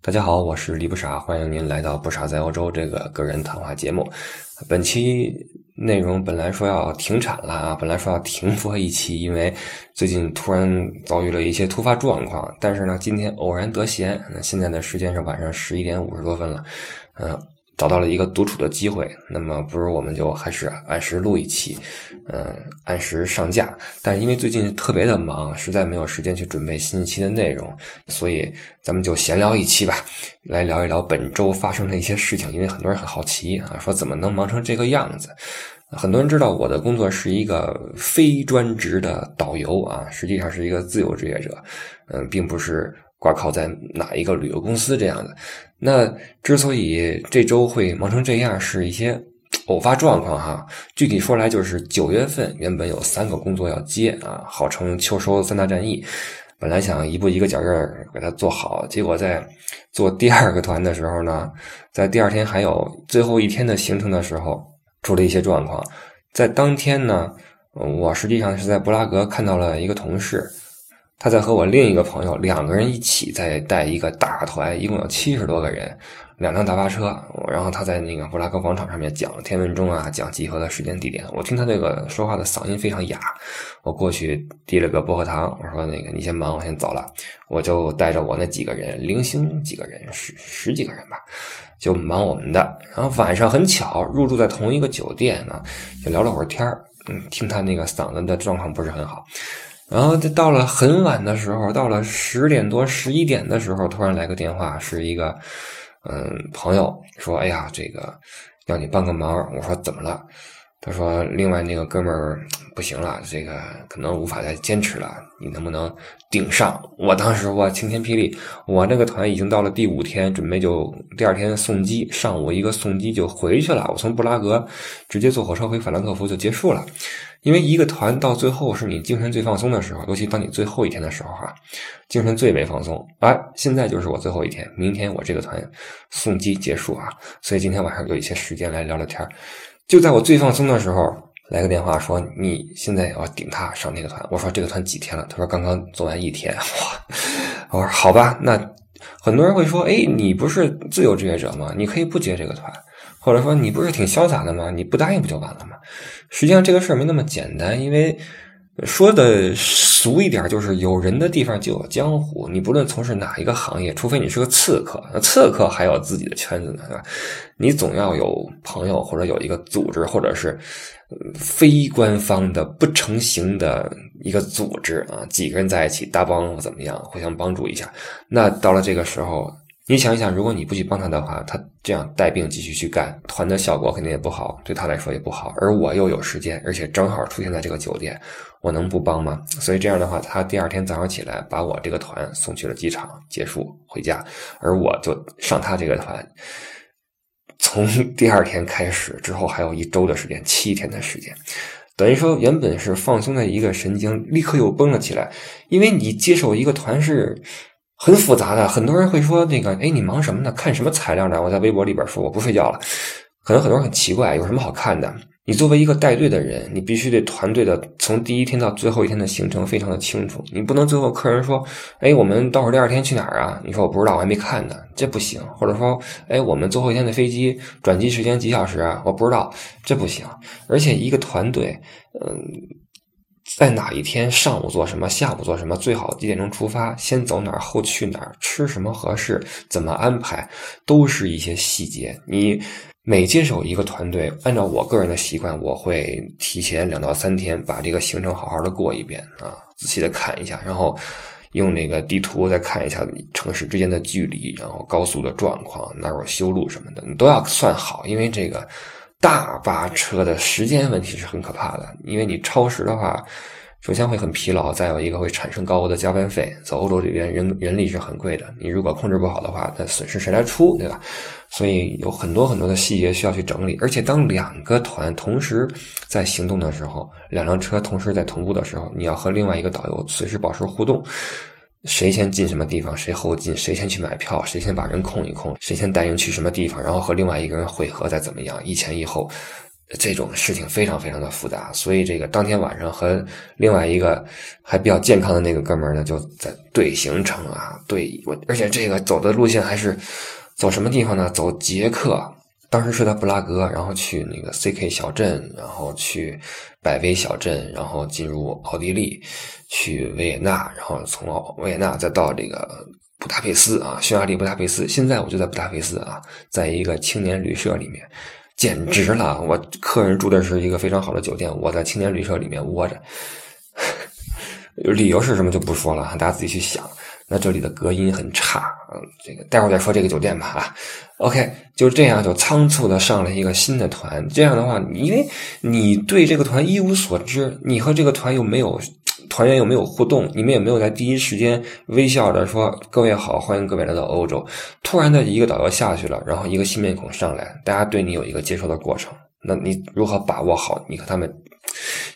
大家好，我是李不傻，欢迎您来到不傻在欧洲这个个人谈话节目。本期内容本来说要停产了啊，本来说要停播一期，因为最近突然遭遇了一些突发状况。但是呢，今天偶然得闲，那现在的时间是晚上十一点五十多分了，嗯。找到了一个独处的机会，那么不如我们就还是按时录一期，嗯，按时上架。但因为最近特别的忙，实在没有时间去准备新一期的内容，所以咱们就闲聊一期吧，来聊一聊本周发生的一些事情。因为很多人很好奇啊，说怎么能忙成这个样子？很多人知道我的工作是一个非专职的导游啊，实际上是一个自由职业者，嗯，并不是。挂靠在哪一个旅游公司这样的？那之所以这周会忙成这样，是一些偶发状况哈。具体说来，就是九月份原本有三个工作要接啊，号称秋收三大战役。本来想一步一个脚印儿给它做好，结果在做第二个团的时候呢，在第二天还有最后一天的行程的时候，出了一些状况。在当天呢，我实际上是在布拉格看到了一个同事。他在和我另一个朋友两个人一起在带一个大团，一共有七十多个人，两辆大巴车。然后他在那个布拉格广场上面讲天文钟啊，讲集合的时间地点。我听他那个说话的嗓音非常哑，我过去递了个薄荷糖，我说：“那个你先忙，我先走了。”我就带着我那几个人，零星几个人，十十几个人吧，就忙我们的。然后晚上很巧入住在同一个酒店呢，就聊了会儿天儿嗯，听他那个嗓子的状况不是很好。然后就到了很晚的时候，到了十点多、十一点的时候，突然来个电话，是一个嗯朋友说：“哎呀，这个要你帮个忙。”我说：“怎么了？”他说：“另外那个哥们儿不行了，这个可能无法再坚持了，你能不能顶上？”我当时我晴天霹雳，我那个团已经到了第五天，准备就第二天送机，上午一个送机就回去了。我从布拉格直接坐火车回法兰克福就结束了。因为一个团到最后是你精神最放松的时候，尤其当你最后一天的时候哈，精神最为放松。哎，现在就是我最后一天，明天我这个团送机结束啊，所以今天晚上有一些时间来聊聊天就在我最放松的时候，来个电话说你现在要顶他上那个团。我说这个团几天了？他说刚刚做完一天。我，我说好吧，那很多人会说，哎，你不是自由职业者吗？你可以不接这个团。或者说你不是挺潇洒的吗？你不答应不就完了吗？实际上这个事儿没那么简单，因为说的俗一点，就是有人的地方就有江湖。你不论从事哪一个行业，除非你是个刺客，那刺客还有自己的圈子呢，对吧？你总要有朋友，或者有一个组织，或者是非官方的、不成形的一个组织啊，几个人在一起搭帮怎么样，互相帮助一下。那到了这个时候。你想一想，如果你不去帮他的话，他这样带病继续去干，团的效果肯定也不好，对他来说也不好。而我又有时间，而且正好出现在这个酒店，我能不帮吗？所以这样的话，他第二天早上起来把我这个团送去了机场，结束回家，而我就上他这个团。从第二天开始之后，还有一周的时间，七天的时间，等于说原本是放松的一个神经，立刻又绷了起来，因为你接手一个团是。很复杂的，很多人会说那个，哎，你忙什么呢？看什么材料呢？我在微博里边说我不睡觉了。可能很多人很奇怪，有什么好看的？你作为一个带队的人，你必须对团队的从第一天到最后一天的行程非常的清楚。你不能最后客人说，哎，我们到时候第二天去哪儿啊？你说我不知道，我还没看呢，这不行。或者说，哎，我们最后一天的飞机转机时间几小时啊？我不知道，这不行。而且一个团队，嗯。在哪一天上午做什么，下午做什么，最好几点钟出发，先走哪儿，后去哪儿，吃什么合适，怎么安排，都是一些细节。你每接手一个团队，按照我个人的习惯，我会提前两到三天把这个行程好好的过一遍啊，仔细的看一下，然后用那个地图再看一下城市之间的距离，然后高速的状况，哪有修路什么的，你都要算好，因为这个。大巴车的时间问题是很可怕的，因为你超时的话，首先会很疲劳，再有一个会产生高额的加班费。在欧洲这边，人人力是很贵的，你如果控制不好的话，那损失谁来出，对吧？所以有很多很多的细节需要去整理。而且当两个团同时在行动的时候，两辆车同时在同步的时候，你要和另外一个导游随时保持互动。谁先进什么地方，谁后进，谁先去买票，谁先把人控一控，谁先带人去什么地方，然后和另外一个人汇合，再怎么样，一前一后，这种事情非常非常的复杂，所以这个当天晚上和另外一个还比较健康的那个哥们儿呢，就在对行程啊，对我，而且这个走的路线还是走什么地方呢？走捷克，当时是在布拉格，然后去那个 CK 小镇，然后去百威小镇，然后进入奥地利，去维也纳，然后从维也纳再到这个布达佩斯啊，匈牙利布达佩斯。现在我就在布达佩斯啊，在一个青年旅社里面。简直了！我客人住的是一个非常好的酒店，我在青年旅社里面窝着。理由是什么就不说了，大家自己去想。那这里的隔音很差，嗯，这个待会儿再说这个酒店吧啊。OK，就这样就仓促的上了一个新的团。这样的话，因为你对这个团一无所知，你和这个团又没有。团员又没有互动？你们也没有在第一时间微笑着说“各位好，欢迎各位来到欧洲”。突然的一个导游下去了，然后一个新面孔上来，大家对你有一个接受的过程。那你如何把握好你和他们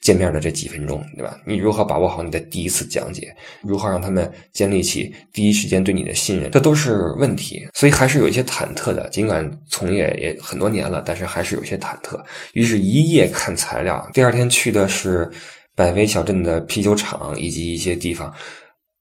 见面的这几分钟，对吧？你如何把握好你的第一次讲解？如何让他们建立起第一时间对你的信任？这都是问题，所以还是有一些忐忑的。尽管从业也很多年了，但是还是有些忐忑。于是，一夜看材料，第二天去的是。百威小镇的啤酒厂以及一些地方，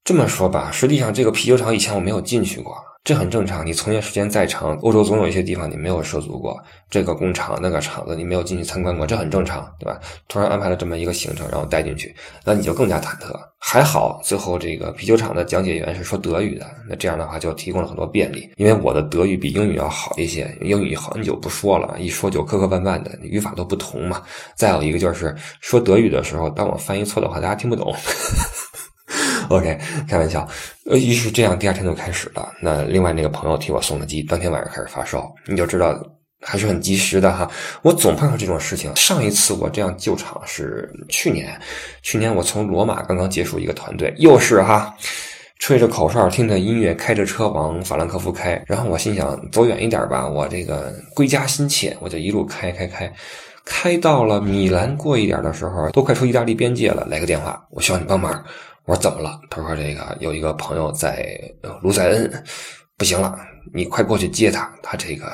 这么说吧，实际上这个啤酒厂以前我没有进去过，这很正常。你从业时间再长，欧洲总有一些地方你没有涉足过，这个工厂那个厂子你没有进去参观过，这很正常，对吧？突然安排了这么一个行程，然后带进去，那你就更加忐忑。还好最后这个啤酒厂的讲解员是说德语的，那这样的话就提供了很多便利。因为我的德语比英语要好一些，英语很久不说了，一说就磕磕绊绊的，语法都不同嘛。再有一个就是说德语的时候，当我翻译错的话，大家听不懂。OK，开玩笑。呃，于是这样，第二天就开始了。那另外那个朋友替我送的机，当天晚上开始发烧，你就知道。还是很及时的哈，我总碰上这种事情。上一次我这样救场是去年，去年我从罗马刚刚结束一个团队，又是哈，吹着口哨，听着音乐，开着车往法兰克福开。然后我心想走远一点吧，我这个归家心切，我就一路开开开，开到了米兰过一点的时候，都快出意大利边界了，来个电话，我需要你帮忙。我说怎么了？他说这个有一个朋友在卢塞恩，不行了，你快过去接他，他这个。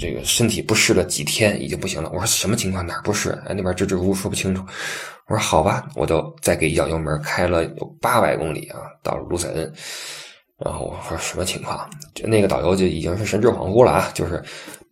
这个身体不适了几天，已经不行了。我说什么情况？哪不适？哎，那边支支吾吾说不清楚。我说好吧，我就再给一脚油门，开了有八百公里啊，到了卢塞恩。然后我说什么情况？就那个导游就已经是神志恍惚了啊，就是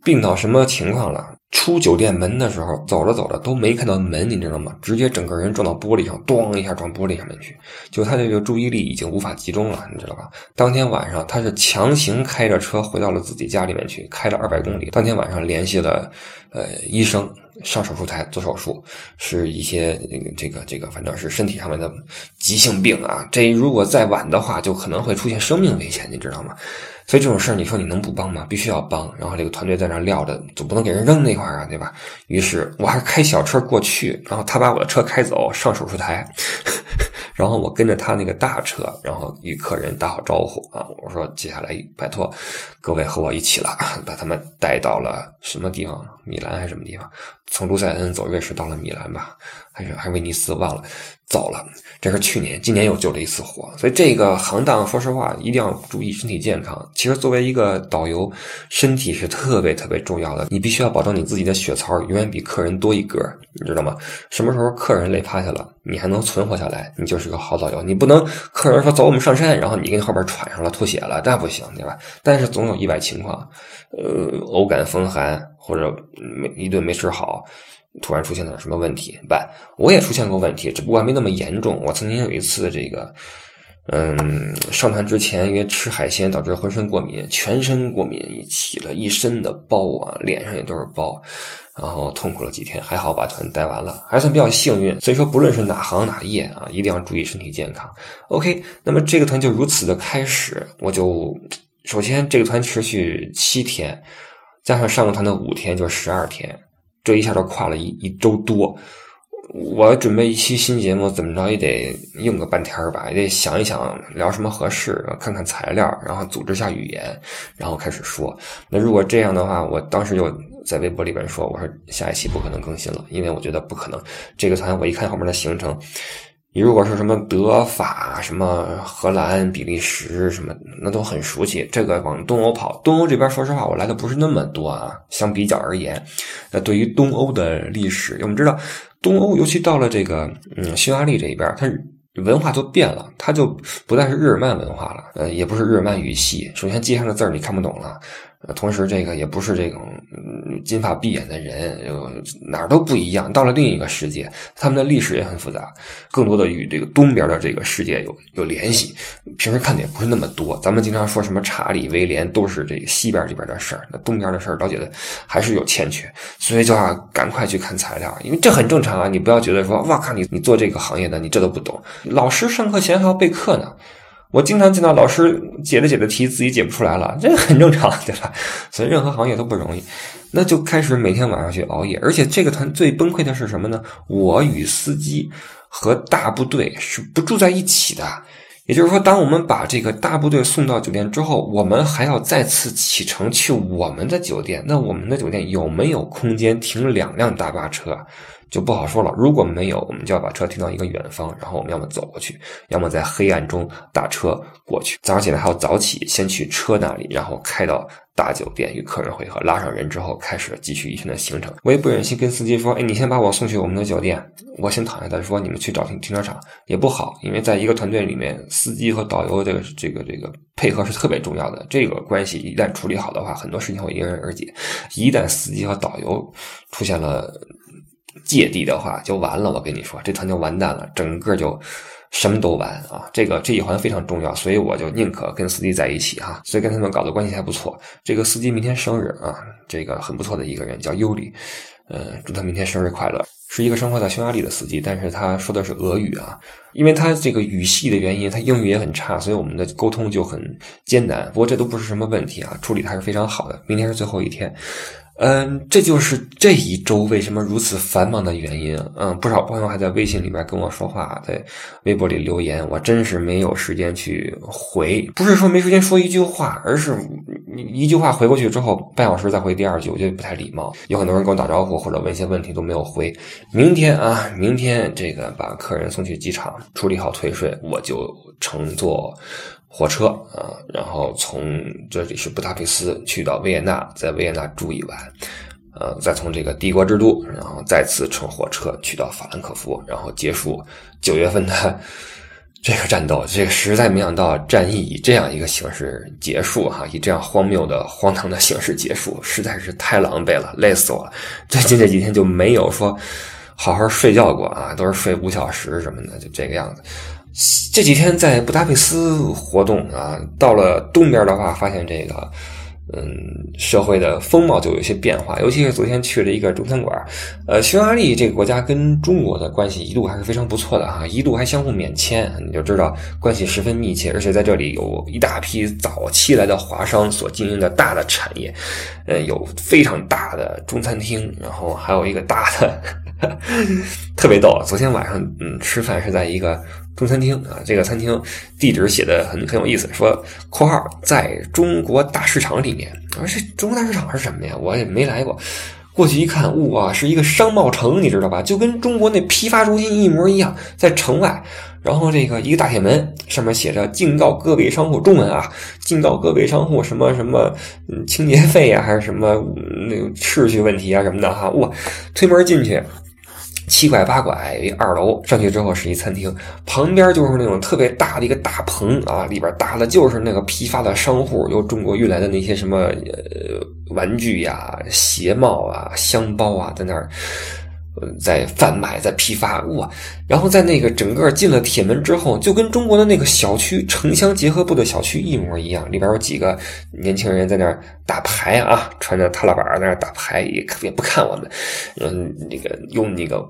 病到什么情况了？出酒店门的时候，走着走着都没看到门，你知道吗？直接整个人撞到玻璃上，咣一下撞玻璃上面去。就他这个注意力已经无法集中了，你知道吧？当天晚上他是强行开着车回到了自己家里面去，开了二百公里。当天晚上联系了呃医生，上手术台做手术，是一些这个这个反正是身体上面的急性病啊。这如果再晚的话，就可能会出现生命危险，你知道吗？所以这种事儿，你说你能不帮吗？必须要帮。然后这个团队在那撂着，总不能给人扔那块儿啊，对吧？于是我还开小车过去，然后他把我的车开走，上手术台，然后我跟着他那个大车，然后与客人打好招呼啊。我说接下来拜托各位和我一起了，把他们带到了什么地方？米兰还是什么地方？从卢塞恩走瑞士到了米兰吧，还是还是威尼斯？忘了。走了，这是去年，今年又救了一次火，所以这个行当，说实话，一定要注意身体健康。其实作为一个导游，身体是特别特别重要的，你必须要保证你自己的血槽永远比客人多一格，你知道吗？什么时候客人累趴下了，你还能存活下来，你就是个好导游。你不能客人说走，我们上山，然后你跟后边喘上了，吐血了，那不行，对吧？但是总有意外情况，呃，偶感风寒或者没一顿没吃好。突然出现了什么问题？办，我也出现过问题，只不过没那么严重。我曾经有一次，这个，嗯，上团之前因为吃海鲜导致浑身过敏，全身过敏，起了一身的包啊，脸上也都是包，然后痛苦了几天，还好把团带完了，还算比较幸运。所以说，不论是哪行哪业啊，一定要注意身体健康。OK，那么这个团就如此的开始，我就首先这个团持续七天，加上上个团的五天，就十二天。这一下都跨了一一周多，我准备一期新节目，怎么着也得用个半天吧，也得想一想聊什么合适，看看材料，然后组织下语言，然后开始说。那如果这样的话，我当时就在微博里边说，我说下一期不可能更新了，因为我觉得不可能。这个团我一看后面的行程，你如果是什么德法、什么荷兰、比利时什么，那都很熟悉。这个往东欧跑，东欧这边说实话，我来的不是那么多啊。相比较而言，那对于东欧的历史，我们知道，东欧尤其到了这个嗯匈牙利这一边，它文化都变了，它就不再是日耳曼文化了，呃，也不是日耳曼语系。首先，街上的字儿你看不懂了。同时，这个也不是这种金发碧眼的人，哪儿都不一样。到了另一个世界，他们的历史也很复杂，更多的与这个东边的这个世界有有联系。平时看的也不是那么多。咱们经常说什么查理、威廉，都是这个西边这边的事儿，那东边的事儿了解的还是有欠缺，所以就要赶快去看材料，因为这很正常啊。你不要觉得说，哇靠，你你做这个行业的，你这都不懂。老师上课前还要备课呢。我经常见到老师解着解着题自己解不出来了，这很正常，对吧？所以任何行业都不容易，那就开始每天晚上去熬夜。而且这个团最崩溃的是什么呢？我与司机和大部队是不住在一起的，也就是说，当我们把这个大部队送到酒店之后，我们还要再次启程去我们的酒店。那我们的酒店有没有空间停两辆大巴车？就不好说了。如果没有，我们就要把车停到一个远方，然后我们要么走过去，要么在黑暗中打车过去。早上起来还要早起，先去车那里，然后开到大酒店与客人会合，拉上人之后开始继续一天的行程。我也不忍心跟司机说：“哎，你先把我送去我们的酒店，我先躺下再说。”你们去找停停车场也不好，因为在一个团队里面，司机和导游这个这个这个配合是特别重要的。这个关系一旦处理好的话，很多事情会迎刃而解。一旦司机和导游出现了，芥蒂的话就完了，我跟你说，这团就完蛋了，整个就什么都完啊！这个这一环非常重要，所以我就宁可跟司机在一起哈，所以跟他们搞的关系还不错。这个司机明天生日啊，这个很不错的一个人叫尤里，呃，祝他明天生日快乐。是一个生活在匈牙利的司机，但是他说的是俄语啊，因为他这个语系的原因，他英语也很差，所以我们的沟通就很艰难。不过这都不是什么问题啊，处理的还是非常好的。明天是最后一天。嗯，这就是这一周为什么如此繁忙的原因。嗯，不少朋友还在微信里面跟我说话，在微博里留言，我真是没有时间去回。不是说没时间说一句话，而是一句话回过去之后，半小时再回第二句，我觉得不太礼貌。有很多人跟我打招呼或者问一些问题都没有回。明天啊，明天这个把客人送去机场，处理好退税，我就乘坐。火车啊，然后从这里是布达佩斯去到维也纳，在维也纳住一晚，呃，再从这个帝国之都，然后再次乘火车去到法兰克福，然后结束九月份的 这个战斗。这个实在没想到战役以这样一个形式结束哈，以这样荒谬的、荒唐的形式结束，实在是太狼狈了，累死我了。最近这几天就没有说好好睡觉过啊，都是睡五小时什么的，就这个样子。这几天在布达佩斯活动啊，到了东边的话，发现这个，嗯，社会的风貌就有些变化。尤其是昨天去了一个中餐馆，呃，匈牙利这个国家跟中国的关系一度还是非常不错的哈，一度还相互免签，你就知道关系十分密切。而且在这里有一大批早期来的华商所经营的大的产业，呃，有非常大的中餐厅，然后还有一个大的，特别逗。昨天晚上嗯吃饭是在一个。中餐厅啊，这个餐厅地址写的很很有意思，说（括号在中国大市场里面）。我说这中国大市场是什么呀？我也没来过。过去一看，哇，是一个商贸城，你知道吧？就跟中国那批发中心一模一样，在城外。然后这个一个大铁门上面写着“警告各位商户”，中文啊，“警告各位商户”什么什么，嗯，清洁费呀，还是什么那个秩序问题啊什么的哈。哇，推门进去。七拐八拐，一二楼上去之后是一餐厅，旁边就是那种特别大的一个大棚啊，里边搭的就是那个批发的商户，由中国运来的那些什么呃玩具呀、鞋帽啊、箱包啊，在那儿。在贩卖，在批发，哇！然后在那个整个进了铁门之后，就跟中国的那个小区城乡结合部的小区一模一样。里边有几个年轻人在那儿打牌啊，穿着踏拉板在那儿打牌，也也不看我们。嗯，那个用那个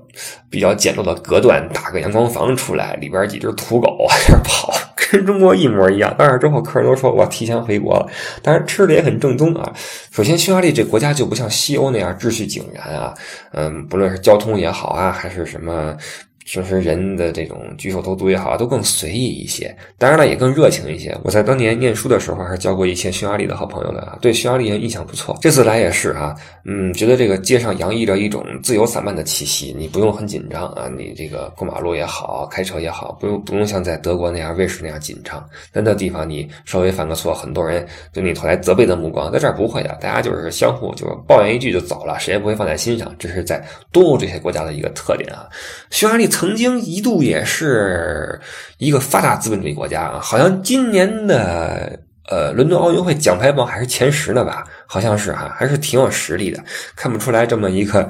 比较简陋的隔断打个阳光房出来，里边几只土狗在那跑。跟中国一模一样，到那之后，客人都说我提前回国了。当然吃的也很正宗啊。首先，匈牙利这国家就不像西欧那样秩序井然啊。嗯，不论是交通也好啊，还是什么平时人的这种举手投足也好，都更随意一些。当然了，也更热情一些。我在当年念书的时候，还是交过一些匈牙利的好朋友的，对匈牙利人印象不错。这次来也是啊，嗯，觉得这个街上洋溢着一种自由散漫的气息，你不用很紧张啊，你这个过马路也好，开车也好，不用不用像在德国那样、瑞士那样紧张。在那地方，你稍微犯个错，很多人对你投来责备的目光，在这儿不会的，大家就是相互就是抱怨一句就走了，谁也不会放在心上。这是在东欧这些国家的一个特点啊。匈牙利曾经一度也是一个发达资本主义国家啊，好像今年的呃伦敦奥运会奖牌榜还是前十呢吧。好像是哈，还是挺有实力的，看不出来这么一个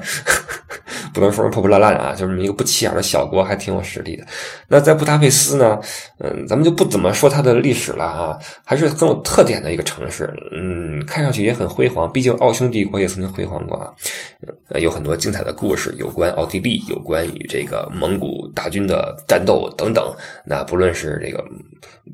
不能说破破烂烂啊，就这么一个不起眼的小国，还挺有实力的。那在布达佩斯呢，嗯，咱们就不怎么说它的历史了啊，还是很有特点的一个城市，嗯，看上去也很辉煌，毕竟奥匈帝国也曾经辉煌过啊，有很多精彩的故事，有关奥地利，有关于这个蒙古大军的战斗等等。那不论是这个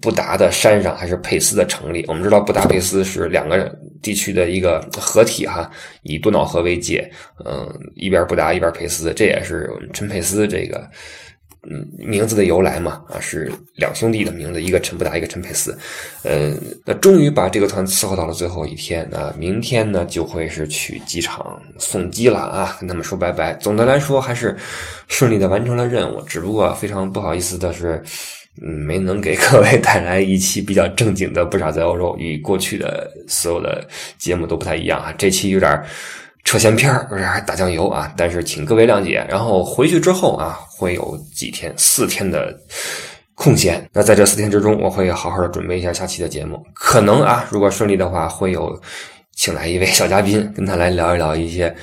布达的山上，还是佩斯的城里，我们知道布达佩斯是两个地区的一。一个合体哈，以多瑙河为界，嗯，一边布达一边佩斯，这也是陈佩斯这个嗯名字的由来嘛啊，是两兄弟的名字，一个陈布达，一个陈佩斯，嗯，那终于把这个团伺候到了最后一天，那明天呢就会是去机场送机了啊，跟他们说拜拜。总的来说还是顺利的完成了任务，只不过非常不好意思的是。嗯，没能给 各位带来一期比较正经的《不傻在欧洲》，与过去的所有的节目都不太一样啊。这期有点扯闲篇儿，有点打酱油啊，但是请各位谅解。然后回去之后啊，会有几天四天的空闲。那在这四天之中，我会好好的准备一下下期的节目。可能啊，如果顺利的话，会有请来一位小嘉宾，跟他来聊一聊一些。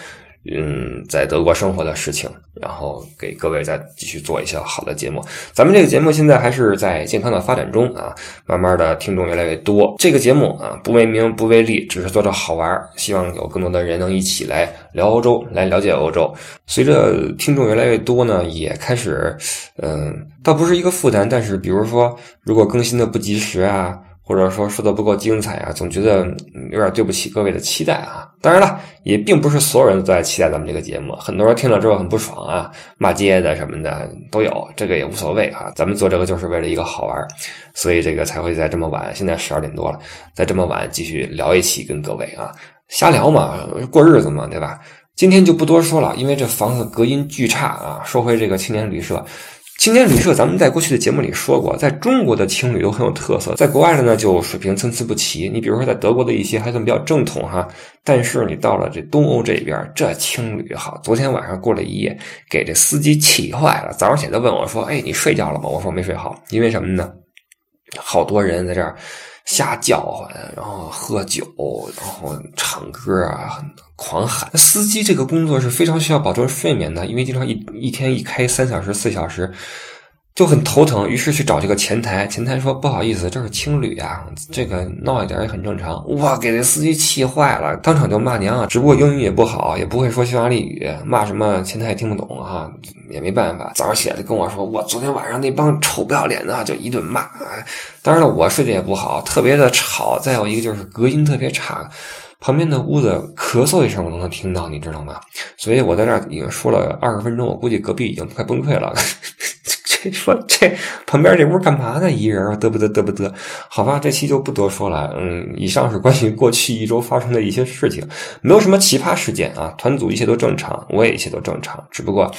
嗯，在德国生活的事情，然后给各位再继续做一些好的节目。咱们这个节目现在还是在健康的发展中啊，慢慢的听众越来越多。这个节目啊，不为名不为利，只是做着好玩希望有更多的人能一起来聊欧洲，来了解欧洲。随着听众越来越多呢，也开始，嗯，倒不是一个负担，但是比如说，如果更新的不及时啊。或者说说的不够精彩啊，总觉得有点对不起各位的期待啊。当然了，也并不是所有人都在期待咱们这个节目，很多人听了之后很不爽啊，骂街的什么的都有，这个也无所谓啊。咱们做这个就是为了一个好玩，所以这个才会在这么晚，现在十二点多了，在这么晚继续聊一期跟各位啊瞎聊嘛，过日子嘛，对吧？今天就不多说了，因为这房子隔音巨差啊。说回这个青年旅社。青年旅社，咱们在过去的节目里说过，在中国的青旅都很有特色，在国外的呢就水平参差不齐。你比如说，在德国的一些还算比较正统哈，但是你到了这东欧这边，这青旅好，昨天晚上过了一夜，给这司机气坏了。早上起来问我说：“哎，你睡觉了吗？”我说：“没睡好，因为什么呢？好多人在这儿。”瞎叫唤，然后喝酒，然后唱歌啊，狂喊。司机这个工作是非常需要保证睡眠的，因为经常一一天一开三小时、四小时。就很头疼，于是去找这个前台。前台说：“不好意思，这是青旅啊，这个闹一点也很正常。”哇，给这司机气坏了，当场就骂娘啊！只不过英语也不好，也不会说匈牙利语，骂什么前台也听不懂哈，也没办法。早上起来就跟我说：“我昨天晚上那帮臭不要脸的，就一顿骂。”当然了，我睡得也不好，特别的吵。再有一个就是隔音特别差，旁边的屋子咳嗽一声我都能听到，你知道吗？所以我在这已经说了二十分钟，我估计隔壁已经快崩溃了。说这旁边这屋干嘛呢？一人嘚不嘚嘚不嘚？好吧，这期就不多说了。嗯，以上是关于过去一周发生的一些事情，没有什么奇葩事件啊。团组一切都正常，我也一切都正常，只不过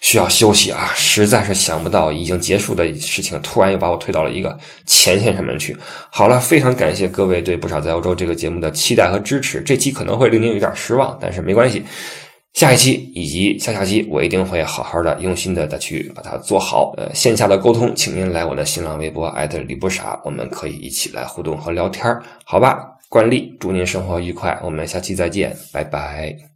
需要休息啊。实在是想不到已经结束的事情，突然又把我推到了一个前线上面去。好了，非常感谢各位对不少在欧洲这个节目的期待和支持。这期可能会令您有点失望，但是没关系。下一期以及下下期，我一定会好好的、用心的再去把它做好。呃，线下的沟通，请您来我的新浪微博艾特李不傻，我们可以一起来互动和聊天好吧？惯例，祝您生活愉快，我们下期再见，拜拜。